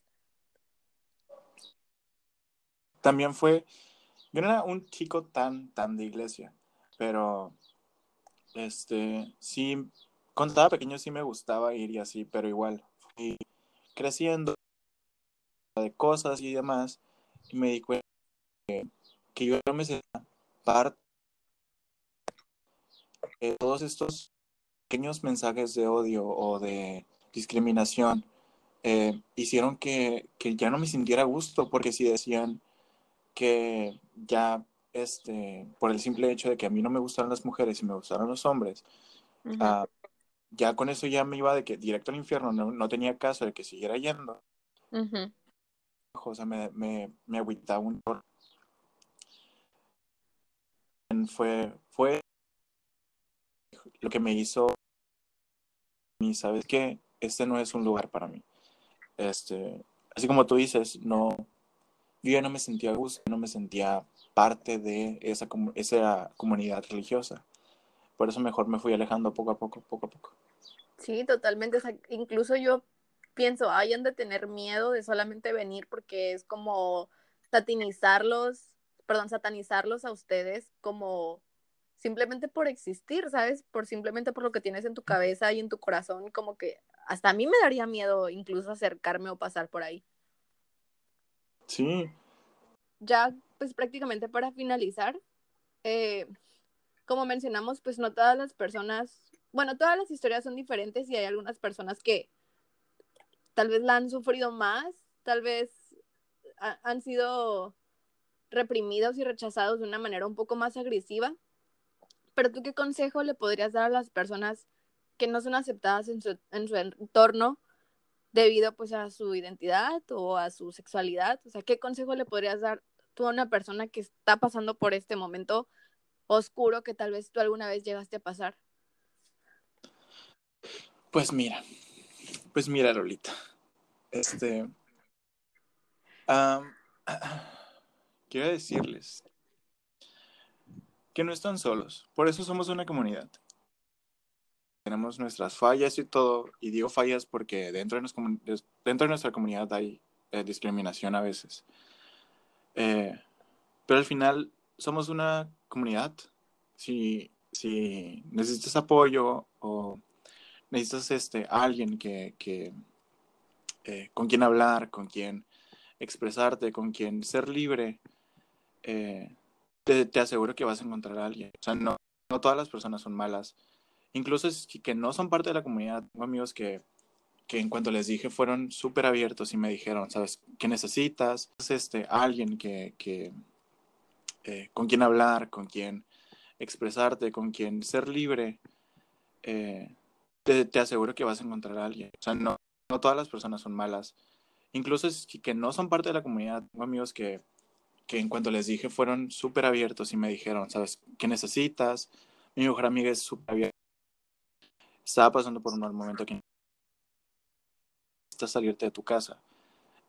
También fue, yo no era un chico tan, tan de iglesia, pero, este, sí, cuando estaba pequeño sí me gustaba ir y así, pero igual, fui creciendo de cosas y demás, y me di cuenta que, que yo me sentía parte de todos estos pequeños mensajes de odio o de discriminación eh, hicieron que, que, ya no me sintiera gusto, porque si decían que ya, este, por el simple hecho de que a mí no me gustaron las mujeres y me gustaron los hombres, uh, ya con eso ya me iba de que directo al infierno, no, no tenía caso de que siguiera yendo. Uh O sea, me, me, me agüitaba un fue, fue lo que me hizo y sabes que este no es un lugar para mí. Este, así como tú dices, no, yo ya no me sentía a gusto, no me sentía parte de esa, esa comunidad religiosa. Por eso mejor me fui alejando poco a poco, poco a poco. Sí, totalmente. incluso yo pienso, hayan de tener miedo de solamente venir porque es como satanizarlos, perdón, satanizarlos a ustedes como simplemente por existir, ¿sabes? Por simplemente por lo que tienes en tu cabeza y en tu corazón, como que hasta a mí me daría miedo incluso acercarme o pasar por ahí. Sí. Ya, pues prácticamente para finalizar, eh, como mencionamos, pues no todas las personas, bueno, todas las historias son diferentes y hay algunas personas que tal vez la han sufrido más, tal vez han sido reprimidos y rechazados de una manera un poco más agresiva. Pero tú qué consejo le podrías dar a las personas que no son aceptadas en su, en su entorno debido pues a su identidad o a su sexualidad? O sea, ¿qué consejo le podrías dar tú a una persona que está pasando por este momento oscuro que tal vez tú alguna vez llegaste a pasar? Pues mira, pues mira, Lolita. Este. Quiero decirles que no están solos. Por eso somos una comunidad. Tenemos nuestras fallas y todo. Y digo fallas porque dentro de, nuestra comunidad hay eh, discriminación a veces. Eh, pero al final somos una comunidad. Si, si necesitas apoyo o necesitas este, alguien que, que eh, con quien hablar, con quien expresarte, con quien ser libre, eh, te, aseguro que vas a encontrar a alguien. O sea, no, no todas las personas son malas. Incluso es que no son parte de la comunidad. Tengo amigos que, que en cuanto les dije fueron súper abiertos y me dijeron, ¿sabes qué necesitas? Es este, alguien que, que eh, con quien hablar, con quien expresarte, con quien ser libre. Eh, te, aseguro que vas a encontrar a alguien. O sea, no, no todas las personas son malas. Incluso es que no son parte de la comunidad. Tengo amigos que, que en cuanto les dije fueron súper abiertos y me dijeron, ¿sabes qué necesitas? Mi mejor amiga es súper abierta. Estaba pasando por un mal momento aquí. Estás salirte de tu casa.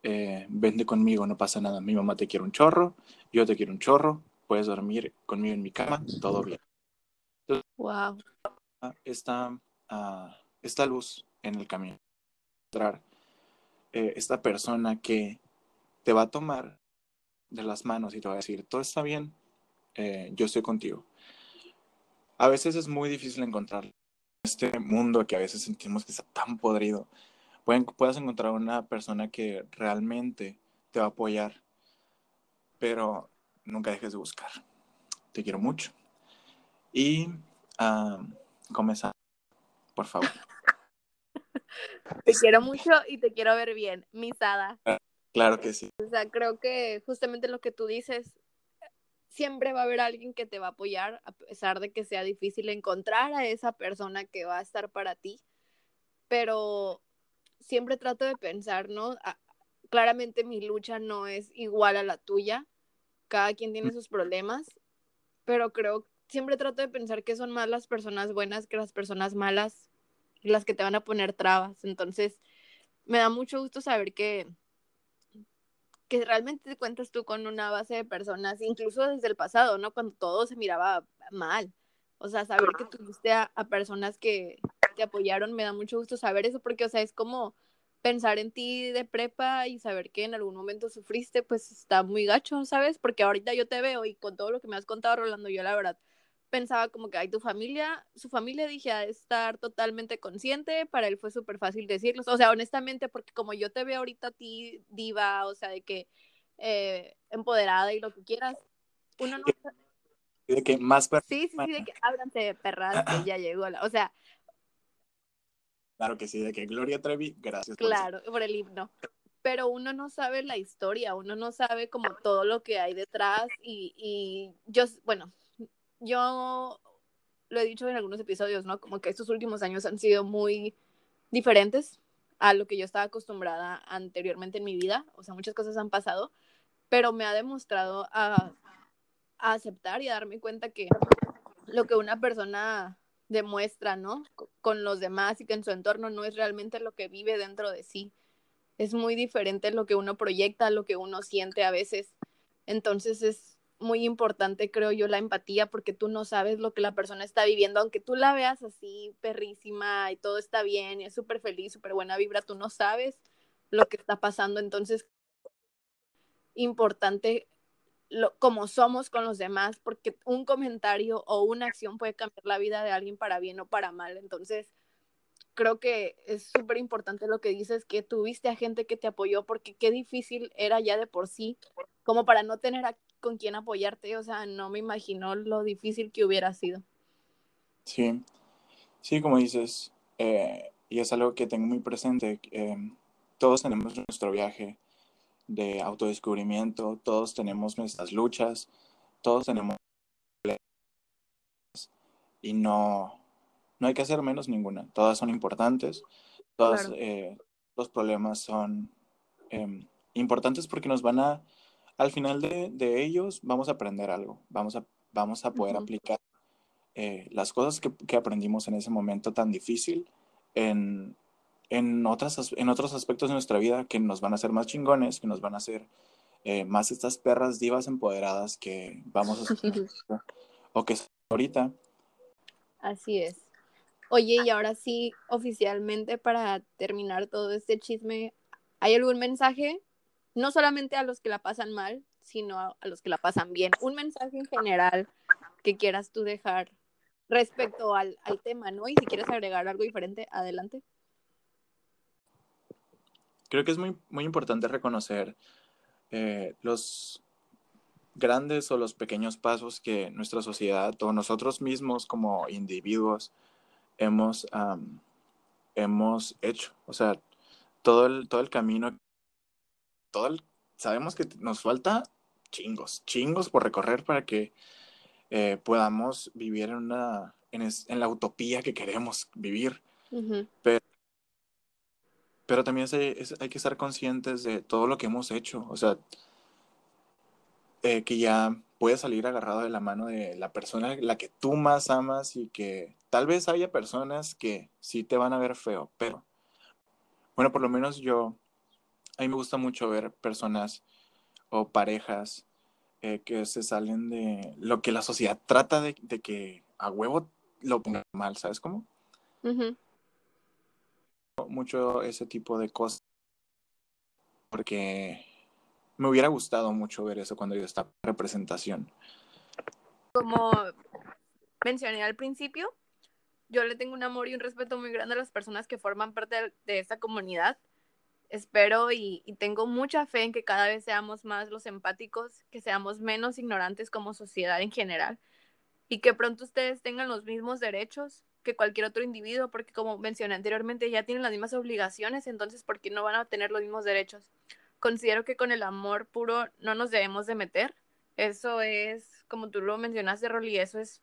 Eh, vende conmigo, no pasa nada. Mi mamá te quiere un chorro, yo te quiero un chorro. Puedes dormir conmigo en mi cama, todo bien. wow. Está esta luz en el camino. Eh, esta persona que te va a tomar de las manos y te va a decir, todo está bien, eh, yo estoy contigo. A veces es muy difícil encontrar este mundo que a veces sentimos que está tan podrido. Pueden, puedas encontrar una persona que realmente te va a apoyar, pero nunca dejes de buscar. Te quiero mucho. Y comenzar por favor. Te quiero mucho y te quiero ver bien, misada. Claro que sí. O sea, creo que justamente lo que tú dices, siempre va a haber alguien que te va a apoyar, a pesar de que sea difícil encontrar a esa persona que va a estar para ti. Pero siempre trato de pensar, ¿no? claramente mi lucha no es igual a la tuya. Cada quien tiene sus problemas, pero creo siempre trato de pensar que son más las personas buenas que las personas malas las que te van a poner trabas. Entonces, me da mucho gusto saber que, que realmente te cuentas tú con una base de personas, incluso desde el pasado, ¿no? Cuando todo se miraba mal. O sea, saber que tuviste a, a personas que te apoyaron, me da mucho gusto saber eso, porque, o sea, es como pensar en ti de prepa y saber que en algún momento sufriste, pues está muy gacho, ¿sabes? Porque ahorita yo te veo y con todo lo que me has contado, Rolando, yo la verdad pensaba como que hay tu familia, su familia dije a estar totalmente consciente, para él fue súper fácil decirlo, o sea, honestamente, porque como yo te veo ahorita a ti diva, o sea, de que eh, empoderada y lo que quieras, uno no... De que más Sí, sí, sí, de que ábranse perras, que ya llegó la, o sea... Claro que sí, de que Gloria Trevi, gracias. Claro, por, por el himno. Pero uno no sabe la historia, uno no sabe como todo lo que hay detrás y, y yo, bueno, yo lo he dicho en algunos episodios, ¿no? Como que estos últimos años han sido muy diferentes a lo que yo estaba acostumbrada anteriormente en mi vida. O sea, muchas cosas han pasado, pero me ha demostrado a aceptar y a darme cuenta que lo que una persona demuestra, ¿no? Con los demás y que en su entorno no es realmente lo que vive dentro de sí. Es muy diferente lo que uno proyecta, lo que uno siente a veces. Entonces es muy importante, creo yo, la empatía porque tú no sabes lo que la persona está viviendo, aunque tú la veas así perrísima y todo está bien y es súper feliz, súper buena vibra, tú no sabes lo que está pasando. Entonces, importante lo, como somos con los demás, porque un comentario o una acción puede cambiar la vida de alguien para bien o para mal. Entonces, creo que es súper importante lo que dices, que tuviste a gente que te apoyó, porque qué difícil era ya de por sí, como para no tener a, con quién apoyarte, o sea, no me imagino lo difícil que hubiera sido. Sí, sí, como dices, eh, y es algo que tengo muy presente, eh, todos tenemos nuestro viaje, de autodescubrimiento, todos tenemos nuestras luchas, todos tenemos y no, no hay que hacer menos ninguna, todas son importantes, todos eh, los problemas son em, importantes porque nos van a, al final de, de, ellos vamos a aprender algo, vamos a, vamos a poder aplicar eh, las cosas que, que aprendimos en ese momento tan difícil en, en, otras, en otros aspectos de nuestra vida que nos van a hacer más chingones, que nos van a hacer eh, más estas perras divas empoderadas que vamos a o que ahorita. Así es. Oye, y ahora sí, oficialmente para terminar todo este chisme, ¿hay algún mensaje? No solamente a los que la pasan mal, sino a, los que la pasan bien. Un mensaje en general que quieras tú dejar respecto al, al tema, ¿no? Y si quieres agregar algo diferente, adelante creo que es muy, muy importante reconocer eh, los grandes o los pequeños pasos que nuestra sociedad o nosotros mismos como individuos hemos, hemos hecho. O sea, todo el, todo el camino, todo el, sabemos que nos falta chingos, chingos por recorrer para que eh, podamos vivir en, una, en, en, la utopía que queremos vivir. Pero pero también hay que estar conscientes de todo lo que hemos hecho. O sea, eh, que ya puedes salir agarrado de la mano de la persona la que tú más amas y que tal vez haya personas que sí te van a ver feo, pero bueno, por lo menos yo, a mí me gusta mucho ver personas o parejas eh, que se salen de lo que la sociedad trata de, que a huevo lo ponga mal, ¿sabes cómo? mucho ese tipo de cosas porque me hubiera gustado mucho ver eso cuando yo estaba en representación. Como mencioné al principio, yo le tengo un amor y un respeto muy grande a las personas que forman parte de esta comunidad. Espero y, tengo mucha fe en que cada vez seamos más los empáticos, que seamos menos ignorantes como sociedad en general y que pronto ustedes tengan los mismos derechos que cualquier otro individuo, porque como mencioné anteriormente, ya tienen las mismas obligaciones, entonces, ¿por qué no van a tener los mismos derechos? Considero que con el amor puro no nos debemos de meter. Eso es, como tú lo mencionaste, Rolly, eso es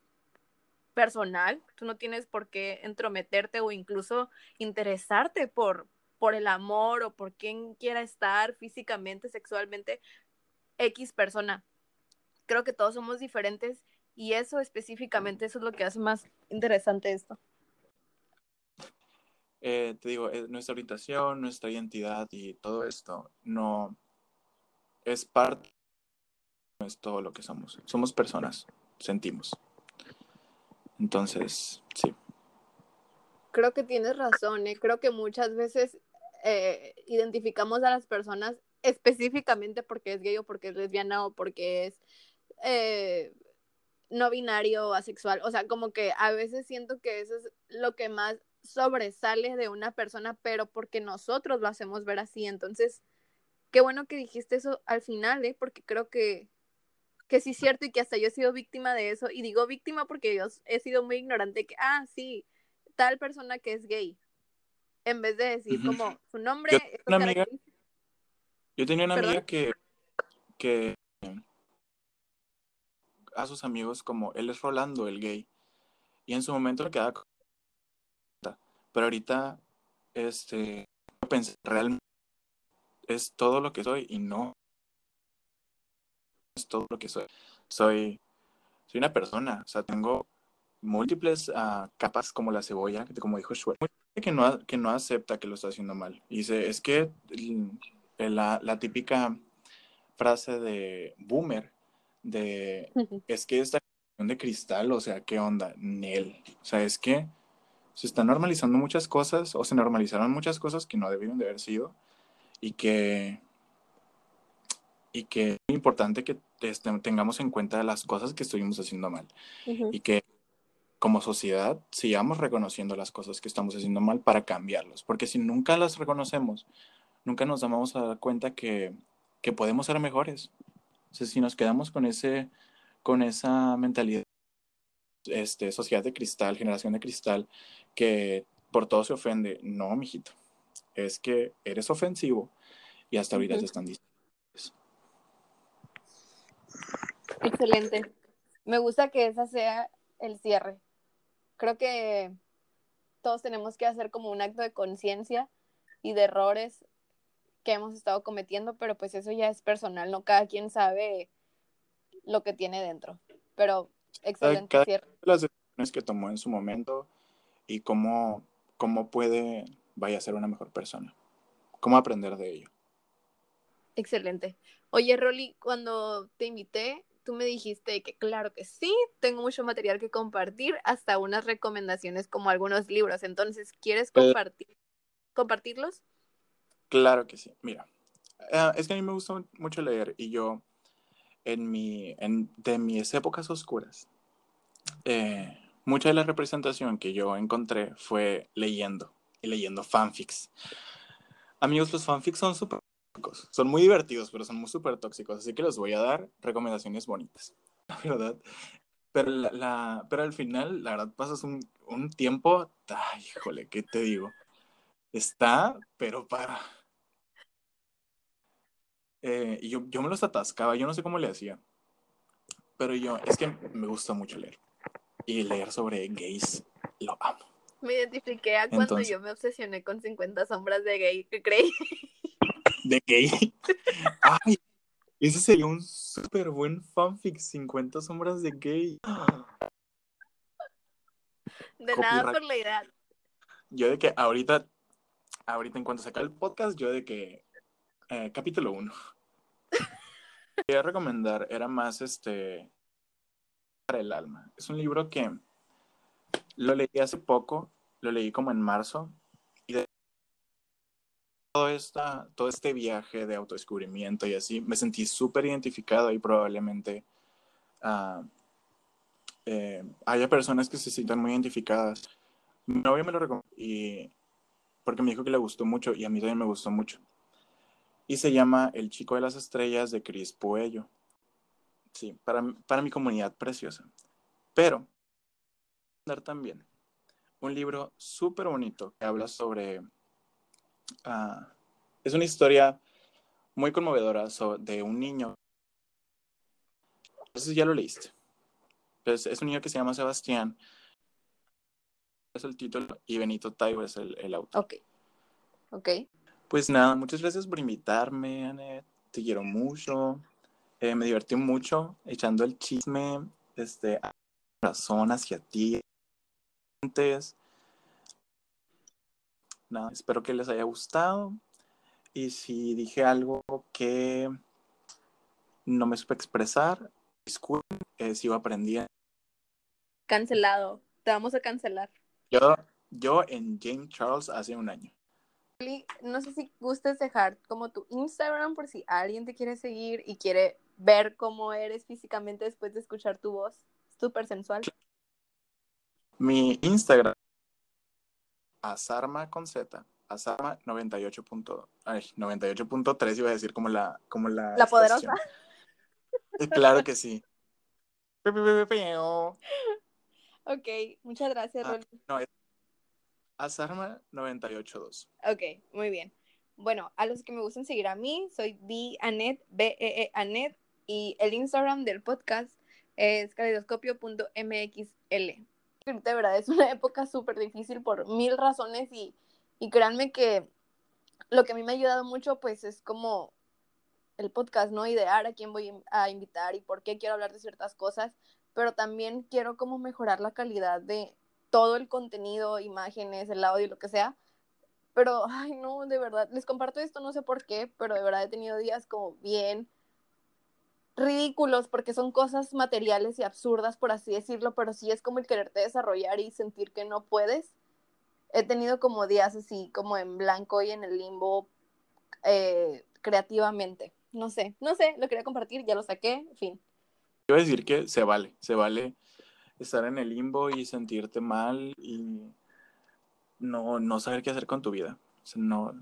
personal. Tú no tienes por qué entrometerte o incluso interesarte por, por el amor o por quién quiera estar físicamente, sexualmente, X persona. Creo que todos somos diferentes y eso específicamente, eso es lo que hace más interesante esto. Eh, te digo, eh, nuestra orientación, nuestra identidad y todo esto no es parte, no es todo lo que somos. Somos personas, sentimos. Entonces, sí. Creo que tienes razón, ¿eh? creo que muchas veces eh, identificamos a las personas específicamente porque es gay o porque es lesbiana o porque es no binario o asexual. O sea, como que a veces siento que eso es lo que más sobresale de una persona, pero porque nosotros lo hacemos ver así. Entonces, qué bueno que dijiste eso al final, ¿eh? Porque creo que, que sí es cierto y que hasta yo he sido víctima de eso. Y digo víctima porque yo he sido muy ignorante que, ah, sí, tal persona que es gay. En vez de decir como su nombre. Yo, una amiga, yo tenía una amiga que, que a sus amigos como él es Rolando, el gay. Y en su momento le quedaba. Pero ahorita, este, pensé, realmente es todo lo que soy y no es todo lo que soy. Soy soy una persona, o sea, tengo múltiples uh, capas como la cebolla, como dijo Schwer, que no, que no acepta que lo está haciendo mal. Y dice, es que la, la típica frase de boomer, de, es que esta de cristal, o sea, ¿qué onda? Nel. O sea, es que se están normalizando muchas cosas o se normalizaron muchas cosas que no debieron de haber sido y que y que es importante que este, tengamos en cuenta las cosas que estuvimos haciendo mal y que como sociedad sigamos reconociendo las cosas que estamos haciendo mal para cambiarlos, porque si nunca las reconocemos, nunca nos damos a dar cuenta que, que podemos ser mejores. O sea, si nos quedamos con ese con esa mentalidad este, sociedad de cristal, generación de cristal, que por todo se ofende. No, mijito. Es que eres ofensivo y hasta ahorita se están diciendo. Excelente. Me gusta que esa sea el cierre. Creo que todos tenemos que hacer como un acto de conciencia y de errores que hemos estado cometiendo, pero pues eso ya es personal, no cada quien sabe lo que tiene dentro. Pero excelente cierre. Las decisiones que tomó en su momento y cómo, cómo puede, vaya a ser una mejor persona. Cómo aprender de ello. Excelente. Oye, Rolly, cuando te invité, tú me dijiste que claro que sí, tengo mucho material que compartir, hasta unas recomendaciones como algunos libros. Entonces, ¿quieres compartir, compartirlos? Claro que sí. Mira, eh, es que a mí me gusta mucho leer y yo en mi, en, de mis épocas oscuras, eh, mucha de la representación que yo encontré fue leyendo y leyendo fanfics. Amigos, los fanfics son súper tóxicos, son muy divertidos, pero son muy súper tóxicos, así que les voy a dar recomendaciones bonitas, la verdad. Pero, la, pero al final, la verdad, pasas un, un tiempo, ay, híjole, ¿qué te digo? Está, pero para eh, y yo, yo me los atascaba, yo no sé cómo le hacía. Pero yo, es que me gusta mucho leer. Y leer sobre gays, lo amo. Me identifiqué a cuando yo me obsesioné con 50 sombras de gay, ¿qué creí? ¿De gay? Ay, ese sería un súper buen fanfic, 50 sombras de gay. De nada por la edad. Yo de que ahorita, ahorita en cuanto saca el podcast, yo de que eh, capítulo 1. Quería recomendar, era más este para el alma. Es un libro que lo leí hace poco, lo leí como en marzo, todo, esta, todo este viaje de autodescubrimiento y así, me sentí súper identificado y probablemente uh, eh, haya personas que se sientan muy identificadas. Mi novio me lo recomendó porque me dijo que le gustó mucho y a mí también me gustó mucho y se llama El Chico de las Estrellas de Cris Puello. Sí, para, para mi comunidad preciosa. Pero, también un libro súper bonito que habla sobre... Uh, es una historia muy conmovedora de un niño. Entonces ya lo leíste. Pues es un niño que se llama Sebastián. Es el título y Benito Taibo es el, el autor. Ok. Ok. Pues nada, muchas gracias por invitarme, Anet. Te quiero mucho. Eh, me divertí mucho echando el chisme desde corazón hacia ti. Nada, espero que les haya gustado. Y si dije algo que no me supe expresar, disculpen, eh, sigo aprendiendo. Cancelado. Te vamos a cancelar. Yo, yo en James Charles hace un año no sé si gustes dejar como tu Instagram por si alguien te quiere seguir y quiere ver cómo eres físicamente después de escuchar tu voz. Súper sensual. Mi Instagram, Azarma con Z, Azarma 98.3, 98.3 iba a decir como la... Como la, ¿La poderosa? Claro que sí. ok, muchas gracias, ah, No, Azarma 982. Ok, muy bien. Bueno, a los que me gustan seguir a mí, soy B Anet, B E E Anet, y el Instagram del podcast es caleidoscopio.mxl. De verdad, es una época súper difícil por mil razones y, y créanme que lo que a mí me ha ayudado mucho, pues es como el podcast, ¿no? Idear a quién voy a invitar y por qué quiero hablar de ciertas cosas, pero también quiero como mejorar la calidad de todo el contenido, imágenes, el audio, lo que sea. Pero, ay, no, de verdad, les comparto esto, no sé por qué, pero de verdad he tenido días como bien ridículos porque son cosas materiales y absurdas, por así decirlo, pero sí es como el quererte desarrollar y sentir que no puedes. He tenido como días así, como en blanco y en el limbo eh, creativamente. No sé, no sé, lo quería compartir, ya lo saqué, fin. Quiero decir que se vale, se vale estar en el limbo y sentirte mal y no, no saber qué hacer con tu vida. no,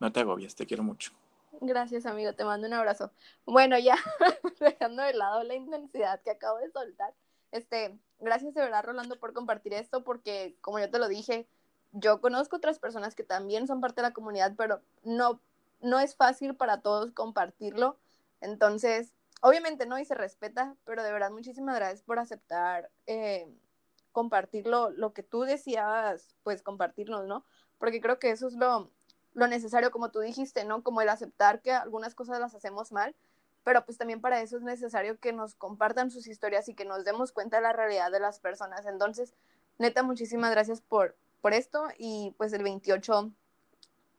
no te agobies, te quiero mucho. Gracias, amigo, te mando un abrazo. Bueno, ya dejando de lado la intensidad que acabo de soltar. Este, gracias de verdad, Rolando, por compartir esto, porque como yo te lo dije, yo conozco otras personas que también son parte de la comunidad, pero no, no es fácil para todos compartirlo. Entonces, obviamente no, y se respeta, pero de verdad muchísimas gracias por aceptar eh, compartirlo, lo que tú decías, pues compartirnos, ¿no? Porque creo que eso es lo, lo necesario, como tú dijiste, ¿no? Como el aceptar que algunas cosas las hacemos mal, pero pues también para eso es necesario que nos compartan sus historias y que nos demos cuenta de la realidad de las personas. Entonces, neta, muchísimas gracias por, por esto y pues el 28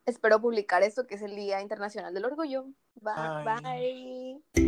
espero publicar esto que es el Día Internacional del Orgullo. bye. bye.